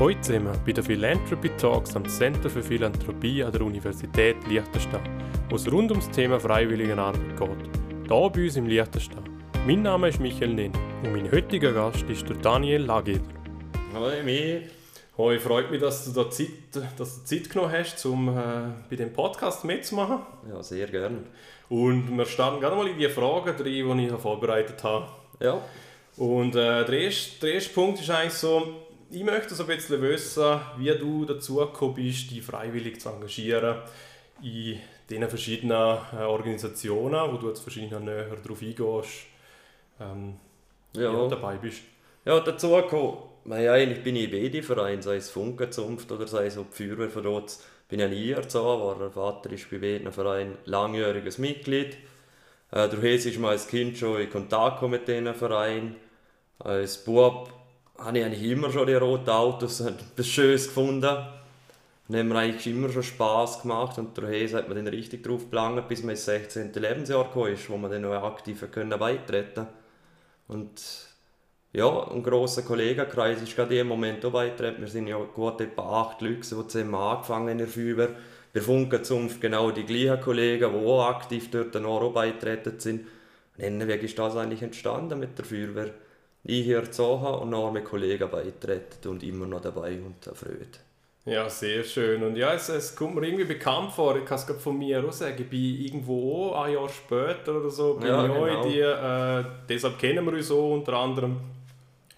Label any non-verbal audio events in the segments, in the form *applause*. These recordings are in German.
Heute sind wir bei den Philanthropy Talks am Center für Philanthropie an der Universität Liechtenstein, wo es rund ums Thema Freiwilligenarbeit geht. Hier bei uns im Liechtenstein. Mein Name ist Michael Nin und mein heutiger Gast ist der Daniel Lageder. Hoi, mir. Hoi, freut mich, dass du da Zeit, dass du Zeit genommen hast, um äh, bei dem Podcast mitzumachen. Ja, sehr gerne. Und wir starten gerade mal in die Fragen rein, die ich vorbereitet habe. Ja. Und äh, der, erste, der erste Punkt ist eigentlich so, ich möchte so ein bisschen wissen, wie du dazu gekommen bist, dich freiwillig zu engagieren in diesen verschiedenen äh, Organisationen, wo du jetzt verschiedene näher darauf eingehst, ähm, ja. wie du dabei bist. Ja, dazu gekommen, ja, eigentlich bin ich in beide Vereinen, sei es Funkenzunft oder sei es auch die Feuerwehr von dort, bin ich nie erzogen, war der Vater ist bei beiden Vereinen langjähriges Mitglied. Äh, durch ist man als Kind schon in Kontakt mit diesen Vereinen. Als Bub habe ich eigentlich immer schon die roten Autos etwas Schönes gefunden. Und haben mir eigentlich immer schon Spass gemacht und daher hat man dann richtig drauf gelangt, bis man ins 16. Lebensjahr gekommen ist, wo man dann noch aktiv können beitreten Und ja, ein grosser Kollegenkreis ist gerade im Moment auch beitreten. Wir sind ja gut etwa acht Leute, die zusammen angefangen in der Feuerwehr. Bei Funkenzunft genau die gleichen Kollegen, die auch aktiv dort noch beitreten sind. Und dann ist das eigentlich entstanden mit der Feuerwehr ich hier gezogen und noch mit Kollegen beitreten und immer noch dabei und erfreut. Ja, sehr schön. Und ja, es, es kommt mir irgendwie bekannt vor. Ich kann es von mir auch sagen. Ich bin irgendwo ein Jahr später oder so, bin ja, ich genau. auch in die. Äh, deshalb kennen wir uns so unter anderem.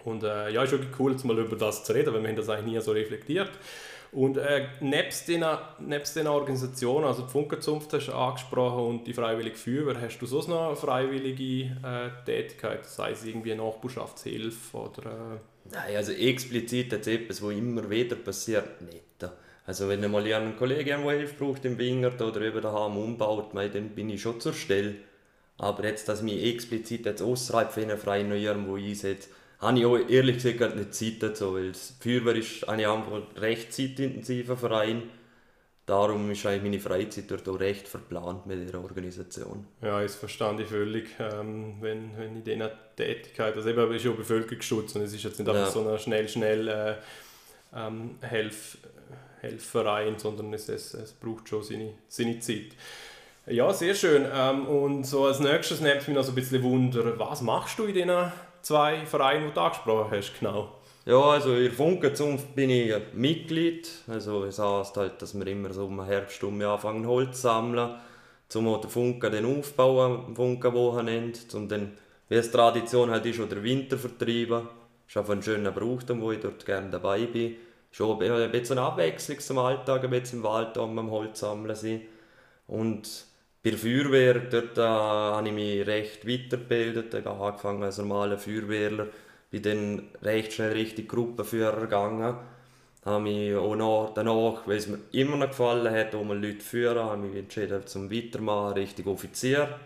Und äh, ja, ist wirklich cool, jetzt mal über das zu reden, weil wir haben das eigentlich nie so reflektiert. Und äh, nebst, den, nebst den Organisationen, also die Funkenzunft hast du angesprochen und die Freiwillige Feuerwehr, hast du sonst noch eine freiwillige äh, Tätigkeit, sei es irgendwie Nachbarschaftshilfe oder... Äh Nein, also explizit jetzt etwas, was immer wieder passiert, nicht. Also wenn mal einen Kollegen irgendwo Hilfe braucht im Wingert oder über daheim umbaut, dann bin ich schon zur Stelle. Aber jetzt, dass mich explizit jetzt außerhalb von einem freien Neujahren, wo einsetze, habe ich auch ehrlich gesagt gar nicht Zeit dazu, weil die Feuerwehr ist ein einfach recht zeitintensiver Verein. Darum ist eigentlich meine Freizeit dort auch recht verplant mit ihrer Organisation. Ja, das verstand ich völlig. Ähm, wenn, wenn in dieser Tätigkeit, also eben ist ja Bevölkerungsschutz und es ist jetzt nicht einfach so ein schnell, schnell äh, ähm, Helf, Helfverein, sondern es, es, es braucht schon seine, seine Zeit. Ja, sehr schön. Ähm, und so als nächstes nimmt es mich noch so ein bisschen Wunder, was machst du in diesen zwei Vereine, die du angesprochen hast, genau? Ja, also in der Funkenzunft bin ich Mitglied. Also es heißt halt, dass wir immer so im Herbst um anfangen Holz zu sammeln, um den Funken den Aufbau am Funkenwochenende, um dann, wie es Tradition halt ist, den Winter vertreiben. Das ist einfach ein schöner Brauch, wo ich dort gerne dabei bin. Schon ein bisschen eine Abwechslung zum Alltag, ein bisschen im Wald am Holz sammeln sein. Und bei der Feuerwehr, dort äh, habe ich mich recht weitergebildet. Ich habe angefangen als normaler Feuerwehrler, bin dann recht schnell richtig Gruppenführer gegangen. Habe mich auch noch danach, weil es mir immer noch gefallen hat, wo man Leute führen, habe mich entschieden zum Weitermachen, richtig Offizier.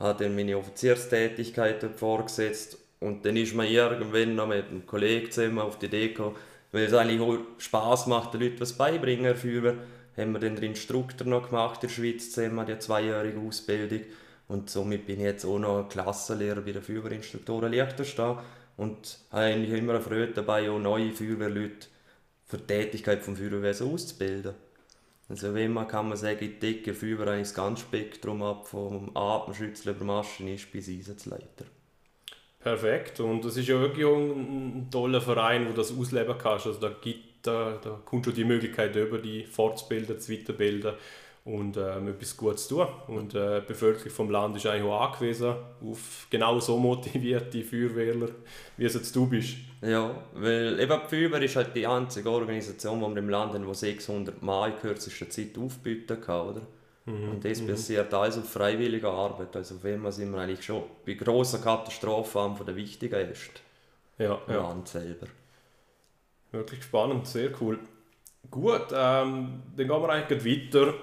Habe dann meine Offizierstätigkeit vorgesetzt und dann ist man irgendwann noch mit einem Kollegen zusammen auf die gekommen, weil es eigentlich auch Spass macht, den Leuten was beibringen, Feuerwehr haben wir dann den Instruktor noch gemacht in der Schweiz zusammen, die zweijährige Ausbildung. Und somit bin ich jetzt auch noch Klassenlehrer bei den Feuerwehrinstruktoren Liechtenstein und habe eigentlich immer eine Freude dabei, auch neue Feuerwehrleute für die Tätigkeit des Feuerwehrwesen auszubilden. Also wenn man kann man sagen, ich decke Feuerwehr eigentlich das ganze Spektrum ab, vom Atemschützer über Maschinist bis Einsatzleiter. Perfekt. Und das ist ja wirklich ein, ein toller Verein, wo das ausleben kannst. Also da gibt da, da kommt schon die Möglichkeit über, die fortzubilden, zu weiterbilden und ähm, etwas Gutes zu tun. Und äh, die Bevölkerung vom Land ist eigentlich auch angewiesen auf genau so motivierte Feuerwehrler, wie es jetzt du bist. Ja, weil eben die Feuerwehr ist halt die einzige Organisation, die wir im Land haben, die 600 Mal in kürzester Zeit aufbieten kann, oder? Mhm. Und das mhm. basiert alles auf freiwilliger Arbeit. Also auf dem sind wir eigentlich schon bei grossen Katastrophen von der wichtigen ist. Ja, im ja. Land selber. Wirklich spannend, sehr cool. Gut, ähm, dann gehen wir eigentlich weiter.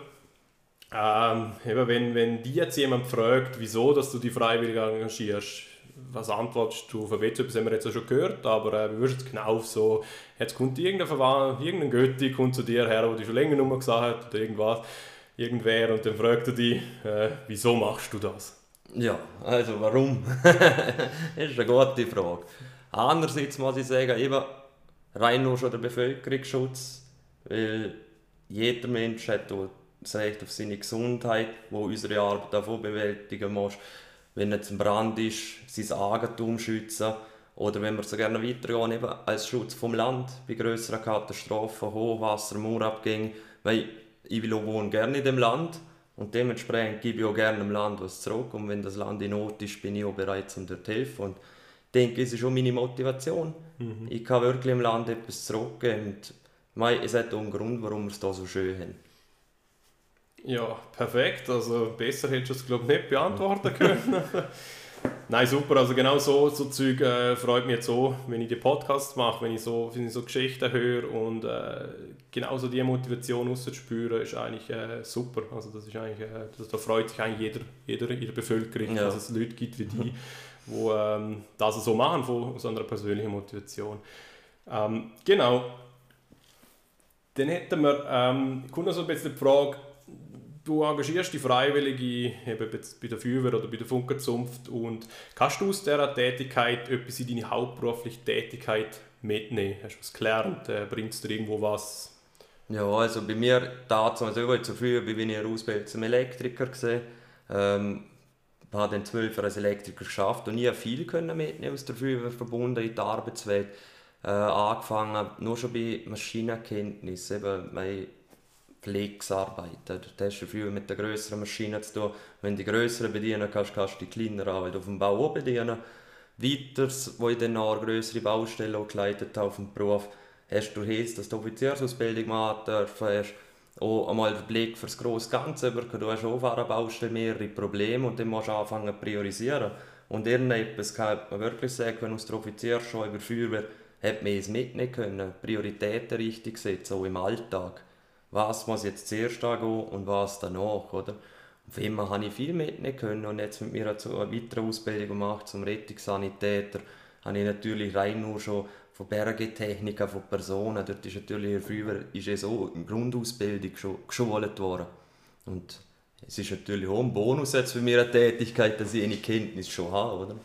Ähm, eben wenn, wenn dich jetzt jemand fragt, wieso dass du die freiwillig engagierst, was antwortest du? Von etwas haben wir jetzt schon gehört, aber äh, wie würdest du genau so, jetzt kommt irgendein Verwandter, irgendein Götti kommt zu dir her, der dich schon länger nur gesagt hat oder irgendwas, irgendwer und dann fragt er dich, äh, wieso machst du das? Ja, also warum? *laughs* das ist eine gute Frage. Andererseits muss ich sagen, eben, rein nur schon der Bevölkerungsschutz, weil jeder Mensch hat das Recht auf seine Gesundheit, wo unsere Arbeit davon bewältigen muss. Wenn jetzt ein Brand ist, sein Eigentum schützen. Oder wenn wir so gerne weitergehen, eben als Schutz vom Land bei größeren Katastrophen, Hochwasser, Murabgängen, weil ich will auch wohnen gerne in dem Land und dementsprechend gebe ich auch gerne dem Land was zurück. Und wenn das Land in Not ist, bin ich auch bereit, um dort zu helfen. Und denke, es ist auch meine Motivation. Mhm. Ich kann wirklich im Land etwas zurückgeben und es hat auch einen Grund, warum wir es hier so schön haben. Ja, perfekt. Also besser hättest du es glaube ich nicht beantworten können. *laughs* Nein, super. Also genau so, so Zeug äh, freut mich jetzt so, wenn ich die Podcasts mache, wenn ich so, wenn ich so Geschichten höre und äh, genauso die Motivation rauszuspüren, ist eigentlich äh, super. Also das ist eigentlich, äh, das, da freut sich eigentlich jeder, jeder in der Bevölkerung, ja. dass es Leute gibt wie die, die ähm, das so machen von so einer persönlichen Motivation. Ähm, genau. Dann hätten wir, ähm, kommt noch so ein bisschen die Frage, du engagierst die Freiwillige eben bei der Feuerwehr oder bei der Funkerzunft und kannst du aus dieser Tätigkeit etwas in deine hauptberufliche Tätigkeit mitnehmen? Hast du was gelernt? Äh, bringst du irgendwo was? Ja, also bei mir dazu, also ich zur Feuerwehr bin ich Ausbildung zum Elektriker gesehen. Ähm, habe dann zwölf als Elektriker geschafft und ich konnte viel mitnehmen aus der Feuerwehr verbunden in die Arbeitswelt. Äh, angefangen nur schon bei Maschinenkenntnis. Eben, Pflegsarbeiten. Da hast du viel mit den größeren Maschinen zu tun. Wenn du die größeren bedienen kannst, kannst du die kleineren Arbeit auf dem Bau auch bedienen. Weiter, wo ich dann eine größere Baustelle geleitet habe auf dem Beruf, hast du heißt, dass du Offiziersausbildung machen dürfen, hast auch einmal den Blick für das grosse Ganze bekommen. Du hast auch auf einer Baustelle mehrere Probleme und dann musst du anfangen zu priorisieren. Und irgendetwas kann man wirklich sagen, wenn aus der Offizier schon über Feuerwehr hat man es mitnehmen können, Prioritäten richtig setzen, auch im Alltag was muss jetzt zuerst angehen und was danach, oder? Von immer habe ich viel mitnehmen können und jetzt mit mir eine weitere Ausbildung gemacht zum Rettungssanitäter, habe ich natürlich rein nur schon von Bergetechniker, von Personen, dort ist natürlich früher ist es so eine Grundausbildung schon geschult worden. Und es ist natürlich auch ein Bonus jetzt für meine Tätigkeit, dass ich eine Kenntnis schon habe, oder?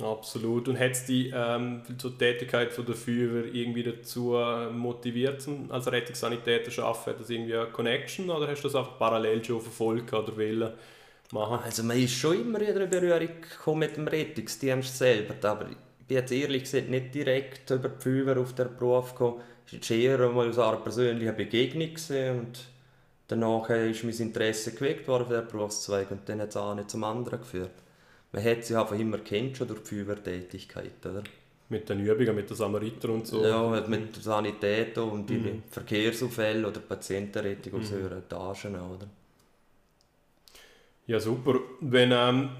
Absolut. Und hat es die ähm, zur Tätigkeit von der Feuerwehr irgendwie dazu äh, motiviert, als Rettungssanitäter zu arbeiten? Hat das irgendwie eine Connection oder hast du das einfach parallel schon verfolgt oder wollen machen? Also man ist schon immer in einer Berührung mit dem Rettungsdienst selber, aber bin jetzt ehrlich gesagt nicht direkt über die Feuerwehr auf den Beruf gekommen. Es war eher mal so eine persönliche Begegnung und danach ist mein Interesse geweckt worden für den Berufszweig und dann hat es auch nicht zum anderen geführt man hat sie einfach immer kennt schon durch die Feuerwehrtätigkeit, oder? Mit den Übungen, mit den Samariter und so. Ja, mit der Sanität und die mhm. Verkehrsaufälle oder Patientenrettung aus mhm. höheren Etagen, oder? Ja, super. Wenn, ähm,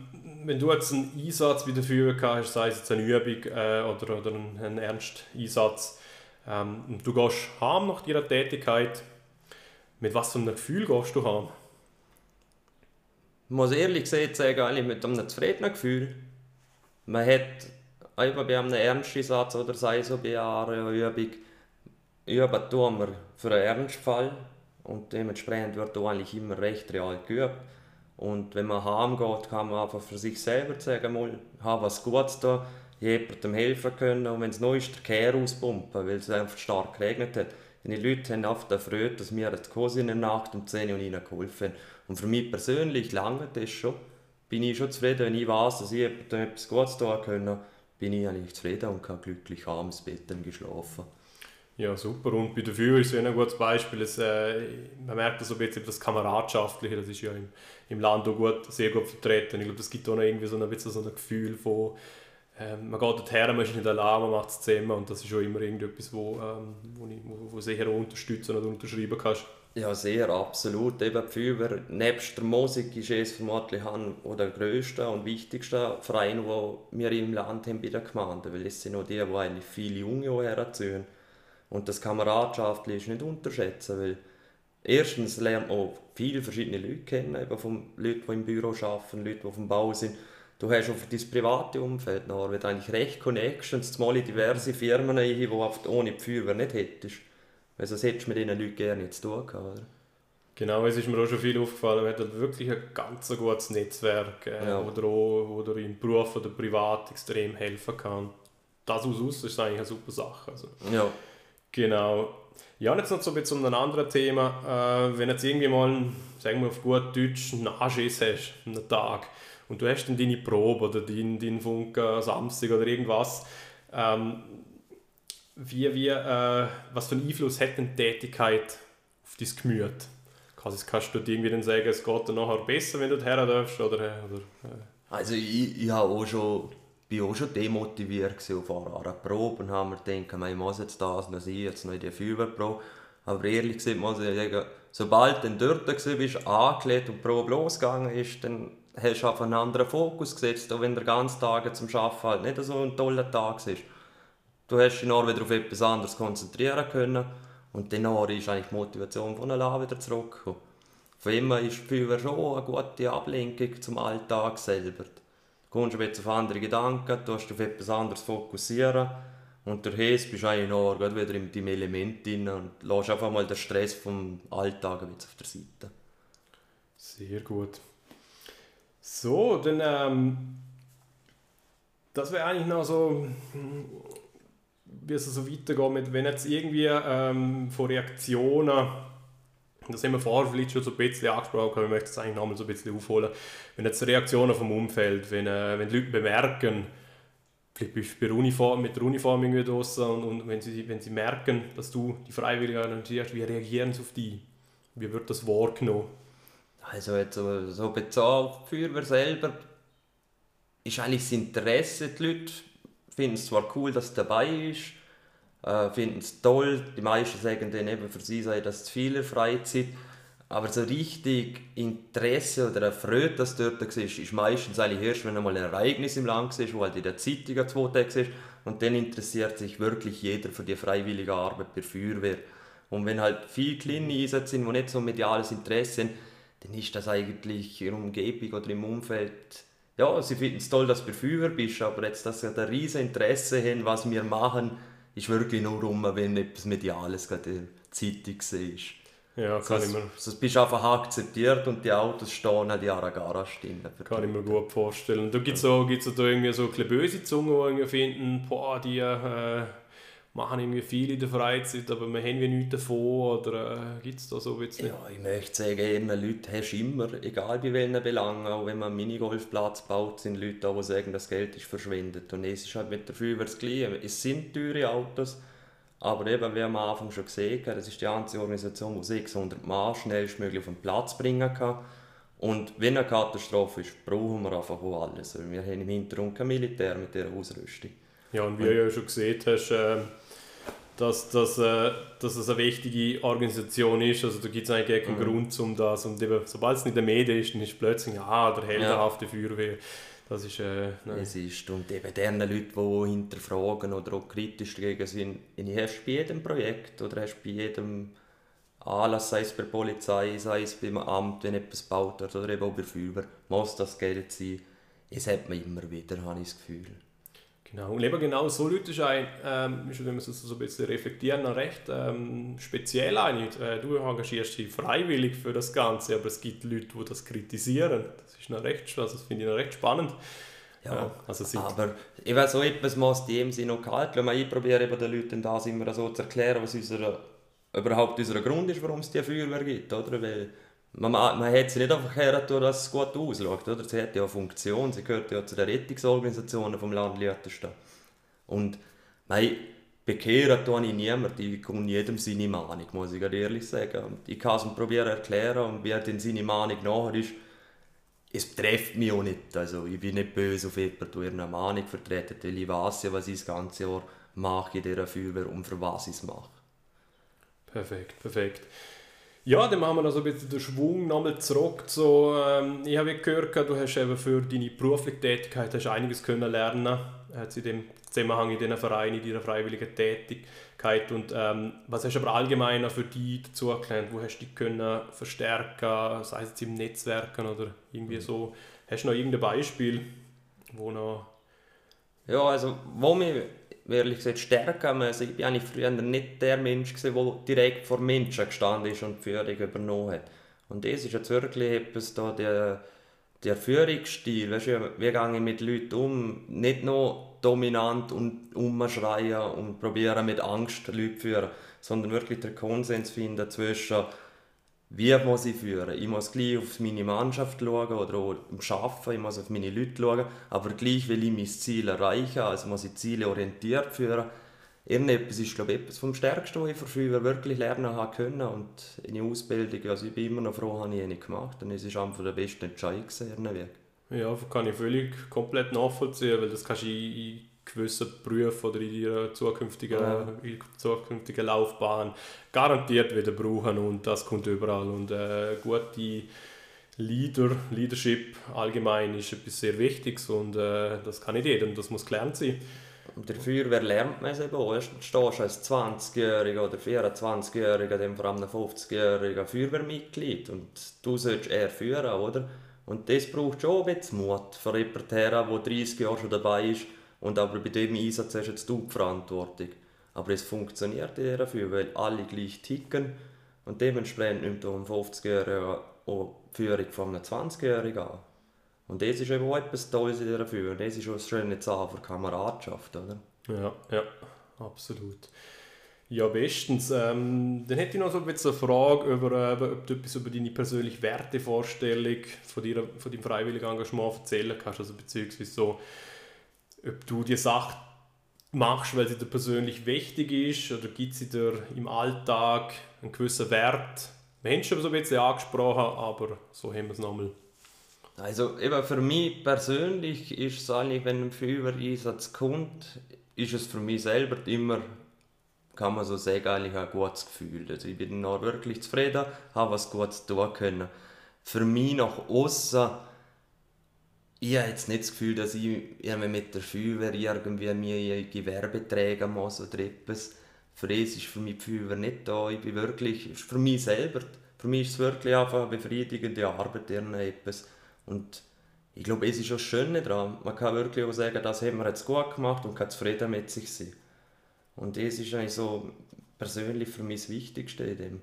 wenn du jetzt einen Einsatz bei der Feuerwehr hast, sei es jetzt eine Übung äh, oder, oder ein, ein ernster Einsatz, ähm, und du gehst heim nach deiner Tätigkeit, mit was für einem Gefühl gehst du heim? Ich muss ehrlich gesagt sagen, eigentlich mit einem zufriedenen Gefühl. Man hat eben bei einem ernsten Satz oder sei so bei einer Übung, üben tun wir für einen Ernstfall und dementsprechend wird da eigentlich immer recht real geübt. Und wenn man heimgeht, kann man einfach für sich selber sagen, mal, habe was Gutes da, jemandem helfen können und wenn es neu ist, der Kehr auspumpen, weil es einfach stark geregnet hat. Die Leute haben oft erfreut, dass wir in der Nacht um 10 Uhr und ihnen geholfen haben. Und für mich persönlich lange das schon. Bin ich schon zufrieden, wenn ich weiß, dass ich etwas Gutes tun kann, bin ich eigentlich zufrieden und kann glücklich abends Bett geschlafen. Ja, super. Und bei der Feuerwehr ist es ein gutes Beispiel. Es, äh, man merkt das ein bisschen das Kameradschaftliche, das ist ja im, im Land auch gut, sehr gut vertreten. Ich glaube, das gibt auch noch irgendwie so ein bisschen so ein Gefühl von, ähm, man geht dorthin, man ist nicht allein, man macht es zusammen und das ist auch immer irgendetwas, wo, ähm, wo, ich, wo, wo sehr unterstützen oder unterschreiben kannst. Ja, sehr, absolut. Eben die Feuerwehr, nebst der Musik ist es vermutlich der grösste und wichtigste Verein, den wir im Land haben bei der Gemeinde, weil es sind auch die, die eigentlich viele Junge herziehen. Und das Kameradschaftliche ist nicht unterschätzen, weil erstens lernt man viele verschiedene Leute kennen, eben von Leuten, die im Büro arbeiten, Leute, die auf dem Bau sind. Du hast auch für dein private Umfeld nachher eigentlich recht Connections, zumal in diverse Firmen, die du ohne die Feuerwehr nicht hättest. Weil sonst hättest du mit diesen Leuten gerne zu tun gehabt, oder? Genau, es ist mir auch schon viel aufgefallen, man hat halt wirklich ein ganz gutes Netzwerk, äh, ja. wo, dir auch, wo dir im Beruf oder privat extrem helfen kann. Das aus aus ist eigentlich eine super Sache. Also, ja. Genau. Ja, jetzt noch so ein bisschen ein anderes Thema. Äh, wenn jetzt irgendwie mal, sagen wir auf gut Deutsch, einen Anschiss hast, einen Tag, und du hast dann deine Probe oder deinen, deinen Funke Samstag oder irgendwas, ähm, wie, wie, äh, was für einen Einfluss hat denn Tätigkeit auf dein Gemüt? Kannst, kannst du dir irgendwie dann sagen, es geht dann nachher besser, wenn du her darfst? Oder, oder, äh. Also ich, ich habe auch schon, bin auch schon demotiviert auf einer Probe und habe mir gedacht, ich muss jetzt das noch sein, jetzt noch in die Feuerwehrprobe. Aber ehrlich gesagt muss ich sagen, sobald du dort bist, angelegt und die Probe losgegangen ist, dann hast du auf einen anderen Fokus gesetzt, auch wenn der ganze Tag zum Arbeiten halt nicht so ein toller Tag ist. Du hast dich noch wieder auf etwas anderes konzentrieren können und dann ist eigentlich die Motivation von allein wieder zurückgekommen. Von immer ist Feuerwehr schon eine gute Ablenkung zum Alltag selber. Du kommst ein bisschen auf andere Gedanken, du hast auf etwas anderes fokussieren und durch das bist du eigentlich noch wieder in deinem Element drin und lässt einfach mal den Stress vom Alltag auf der Seite. Sehr gut. So, dann ähm, das wäre eigentlich noch so, wie es so weitergeht, wenn jetzt irgendwie ähm, von Reaktionen, das haben wir vorher vielleicht schon so ein bisschen angesprochen, aber ich möchte es eigentlich noch mal so ein bisschen aufholen, wenn jetzt Reaktionen vom Umfeld, wenn, äh, wenn die Leute bemerken, vielleicht bist du Uniform, mit der Uniform irgendwie draußen und, und wenn, sie, wenn sie merken, dass du die Freiwilligen organisierst, wie reagieren sie auf dich? Wie wird das wahrgenommen? Also jetzt so, so auf die Feuerwehr selber ist eigentlich das Interesse. Die Leute finden es zwar cool, dass es dabei ist, äh, finden es toll. Die meisten sagen dann eben, für sie sei das zu viel Freizeit. Aber so richtig Interesse oder Freude, dass dort war, ist meistens eigentlich erst, wenn einmal ein Ereignis im Land ist, wo halt in der Zeitung zwei Tage ist. Und dann interessiert sich wirklich jeder für die freiwillige Arbeit bei Feuerwehr. Und wenn halt viele kleine Einsätze sind, die nicht so mediales Interesse haben, dann ist das eigentlich in der Umgebung oder im Umfeld, ja, sie finden es toll, dass du Feuer bist, aber jetzt, dass sie ein riesen Interesse haben, was wir machen, ist wirklich nur rum, wenn etwas Mediales gerade in der Zeitung ist. Ja, kann das, ich mir... Das bist einfach akzeptiert und die Autos stehen an die Aragara stehen. Kann ich mir gut vorstellen. Da gibt es auch, gibt's auch da irgendwie so ein böse Zungen, die finden, boah, die... Äh, machen irgendwie viel in der Freizeit, aber wir haben wie nichts davon oder äh, gibt es da so ein Ja, ich möchte sagen, eher Leute hast immer, egal bei welchen Belangen, auch wenn man einen Minigolfplatz baut, sind Leute da, die sagen, das Geld ist verschwendet und es ist halt mit der Feuerwehr das. Es sind teure Autos, aber eben, wie wir am Anfang schon gesehen haben, das ist die einzige Organisation, die 600 Mann schnellstmöglich auf den Platz bringen kann. Und wenn eine Katastrophe ist, brauchen wir einfach alles. Wir haben im Hintergrund kein Militär mit dieser Ausrüstung. Ja, und wie du ja schon gesehen hast, äh, dass, dass, äh, dass es eine wichtige Organisation ist. Also da gibt es eigentlich keinen mhm. Grund um das. Und eben, sobald es nicht in den Medien ist, dann ist plötzlich, ah, der heldenhafte ja. Feuerwehr. Das ist, äh, Es ist, und eben deren Leute, die hinterfragen oder auch kritisch dagegen sind, hast bei jedem Projekt oder hast bei jedem Anlass, sei es bei der Polizei, sei es beim Amt, wenn etwas gebaut wird oder eben auch bei Feuerwehr, muss das Geld sein. Es hat man immer wieder, habe ich das Gefühl. Genau, und eben genau so Leute ist ein, ähm, wenn wir es so ein bisschen reflektieren, noch recht ähm, speziell eigentlich. Äh, du engagierst dich freiwillig für das Ganze, aber es gibt Leute, die das kritisieren. Das ist noch recht, also das finde ich noch recht spannend. Ja, also aber ich weiß so etwas muss in dem Sinne auch gehalten. Ich probiere eben den Leuten das immer so zu erklären, was unser, überhaupt unser Grund ist, warum es die Feuerwehr gibt, oder? Weil man, man hat sie nicht einfach hergetan, dass es gut ausschaut. Oder? Sie hat ja eine Funktion, sie gehört ja zu den Rettungsorganisationen vom Land Liechtenstein. Und mein, bekehren tue ich niemanden, ich komme jedem seine Meinung, muss ich ehrlich sagen. Und ich kann es ihm probieren erklären und wer denn seine Meinung nachher ist, es trifft mich auch nicht. Also ich bin nicht böse auf jemanden, der eine Meinung vertreten, weil ich weiß ja, was ich das ganze Jahr mache in dieser Feuerwehr und für was ich es mache. Perfekt, perfekt. Ja, dann machen wir noch so ein bisschen den Schwung nochmal zurück. So, ähm, ich habe gehört, du hast eben für deine berufliche Tätigkeit hast einiges können lernen äh, in dem Zusammenhang in diesen Vereinen, in deiner freiwilligen Tätigkeit. Und ähm, was hast du aber allgemein für dich dazu gelernt? Wo hast du dich können verstärken, sei es jetzt im Netzwerken oder irgendwie mhm. so? Hast du noch irgendein Beispiel, wo noch... Ja, also wo mich ehrlich gesagt stärker. Also ich war früher nicht der Mensch, der direkt vor Menschen gestanden ist und die Führung übernommen hat. Und das ist jetzt wirklich etwas, da die, der Führungsstil, weißt du, wie gehe ich mit Leuten um, nicht nur dominant und umschreien und probieren mit Angst Leute zu führen, sondern wirklich den Konsens finden zwischen wie muss ich führen? Ich muss gleich auf meine Mannschaft schauen oder auch im Arbeiten, ich muss auf meine Leute schauen, aber gleich will ich mein Ziel erreichen, also muss ich Ziele orientiert führen. Irgendetwas ist, glaube ich, etwas vom Stärksten, was ich für früher wirklich lernen habe können und in der Ausbildung, also ich bin immer noch froh, habe ich eine gemacht und es war einfach der beste Entscheid Weg. Ja, kann ich völlig komplett nachvollziehen, weil das kannst du in gewissen Berufen oder in ihrer zukünftigen, ja. zukünftigen Laufbahn garantiert wieder brauchen und das kommt überall und äh, gute Leader, Leadership allgemein ist etwas sehr Wichtiges und äh, das kann nicht jeder und das muss gelernt sein. Und dafür, wer lernt man es eben auch? Erst stehst du als 20-Jähriger oder 24-Jähriger, dann vor allem ein 50-Jähriger Feuerwehrmitglied und du sollst eher führen, oder? Und das braucht schon ein bisschen Mut für jemanden, der 30 Jahre schon dabei ist und aber bei dem Einsatz hast jetzt du die Verantwortung. Aber es funktioniert dafür, weil alle gleich ticken und dementsprechend nimmt du um 50-Jährigen auch die Führung von einem 20-Jährigen an. Und das ist eben auch etwas Tolles dafür. Und das ist auch ein schönes Zahl für Kameradschaft, oder? Ja, ja, absolut. Ja, bestens. Ähm, dann hätte ich noch so ein eine Frage, über, äh, ob du etwas über deine persönliche Wertevorstellung von, dir, von deinem freiwilligen Engagement erzählen kannst, also beziehungsweise so, ob du die Sache machst, weil sie dir persönlich wichtig ist oder gibt sie dir im Alltag einen gewissen Wert? Wir haben es schon so ein bisschen angesprochen, aber so haben wir es nochmal. Also eben für mich persönlich ist es eigentlich, wenn ein Feuerwehreinsatz kommt, ist es für mich selber immer, kann man so sagen, eigentlich ein gutes Gefühl. Also ich bin noch wirklich zufrieden, habe was Gutes tun können. Für mich nach außen ich habe jetzt nicht das Gefühl, dass ich mit der Feuerwehr irgendwie mir Gewerbe tragen muss oder etwas. Für das ist für mich die Feuerwehr nicht da. Ich bin wirklich, für mich selber, für mich ist es wirklich einfach eine befriedigende Arbeit, etwas. Und ich glaube, es ist auch das Schöne daran. Man kann wirklich auch sagen, das haben wir jetzt gut gemacht und kann zufrieden mit sich sein. Und das ist eigentlich so persönlich für mich das Wichtigste in dem.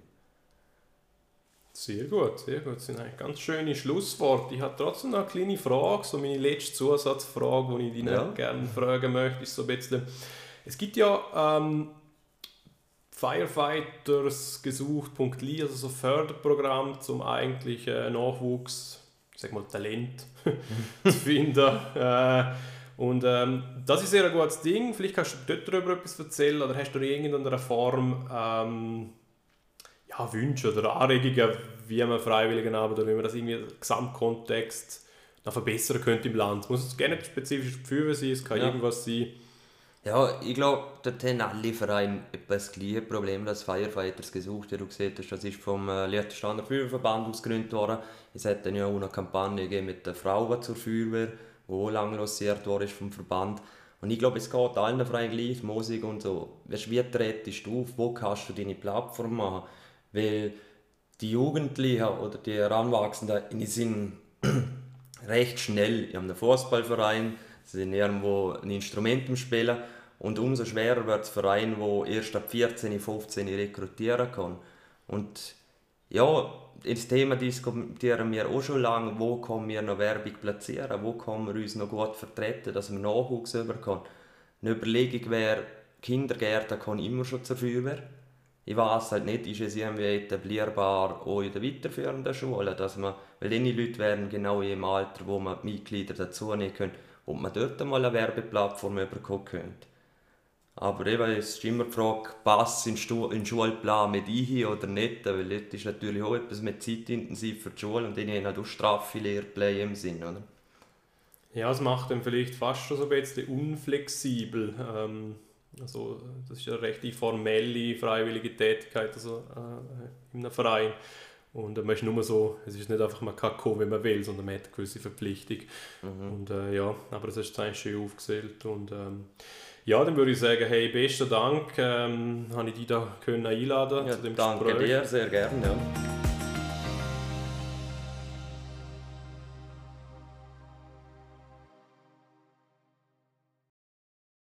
Sehr gut, sehr gut. Das sind eigentlich ganz schöne Schlussworte. Ich habe trotzdem noch eine kleine Frage, so meine letzte Zusatzfrage, die ich dich ja. gerne fragen möchte, ist so ein bisschen, es gibt ja ähm, Firefighters-gesucht.li, also so Förderprogramm zum eigentlich äh, Nachwuchs, ich sag mal Talent *laughs* zu finden. Äh, und ähm, das ist sehr ein gutes Ding. Vielleicht kannst du dort darüber etwas erzählen oder hast du in irgendeiner Form ähm, ja, Wünsche oder Anregungen, wie man Freiwilligenarbeit oder wie man das irgendwie im Gesamtkontext noch verbessern könnte im Land. Es muss gerne spezifisch Gefühl sein, es kann ja. irgendwas sein. Ja, ich glaube, dort haben alle Vereine das gleiche Problem, das Firefighters gesucht, wie du gesehen hast. Das ist vom äh, Liechtensteiner Feuerwehrverband ausgegründet worden. Es hat dann ja auch eine Kampagne mit den Frauen zur Feuerwehr, die auch lange lanciert worden ist vom Verband. Und ich glaube, es geht allen Vereinen gleich, Musik und so. Wie trittst du auf, wo kannst du deine Plattform machen? Weil die Jugendlichen oder die Heranwachsenden die sind *clears throat* recht schnell. Die haben einen Fußballverein, sie sind irgendwo ein Instrument spielen und umso schwerer wird es Verein, wo erst ab 14, 15 rekrutieren kann. Und ja, das Thema diskutieren wir auch schon lange, wo können wir noch Werbung platzieren, wo können wir uns noch gut vertreten, dass wir Nachwuchs bekommen. Eine Überlegung wäre, Kindergärten kommen immer schon zur Feuerwehr ich weiß halt nicht, ist es irgendwie etablierbar auch in der weiterführenden Schule, dass man, weil die Leute wären genau im Alter, wo man die Mitglieder dazu nehmen können, ob man dort mal eine Werbeplattform bekommen könnte. Aber eben, es ist immer die Frage, passt in den Schulplan mit ein oder nicht, weil dort ist natürlich auch etwas mit zeitintensiv für die Schule und die haben halt auch straffe Lehrpläne im Sinn, oder? Ja, es macht dann vielleicht fast schon so ein bisschen unflexibel. Ähm also das ist eine recht formelle, freiwillige Tätigkeit also, äh, in einem Verein. Und äh, man ist nur so, es ist nicht einfach, man kann kommen, wenn man will, sondern man hat eine gewisse Verpflichtung. Mhm. Und äh, ja, aber es ist eigentlich schön aufgezählt. Und ähm, ja, dann würde ich sagen, hey, besten Dank, ähm, habe ich dich da können einladen ja, zu dem danke Gespräch. Danke dir, sehr gerne. Ja.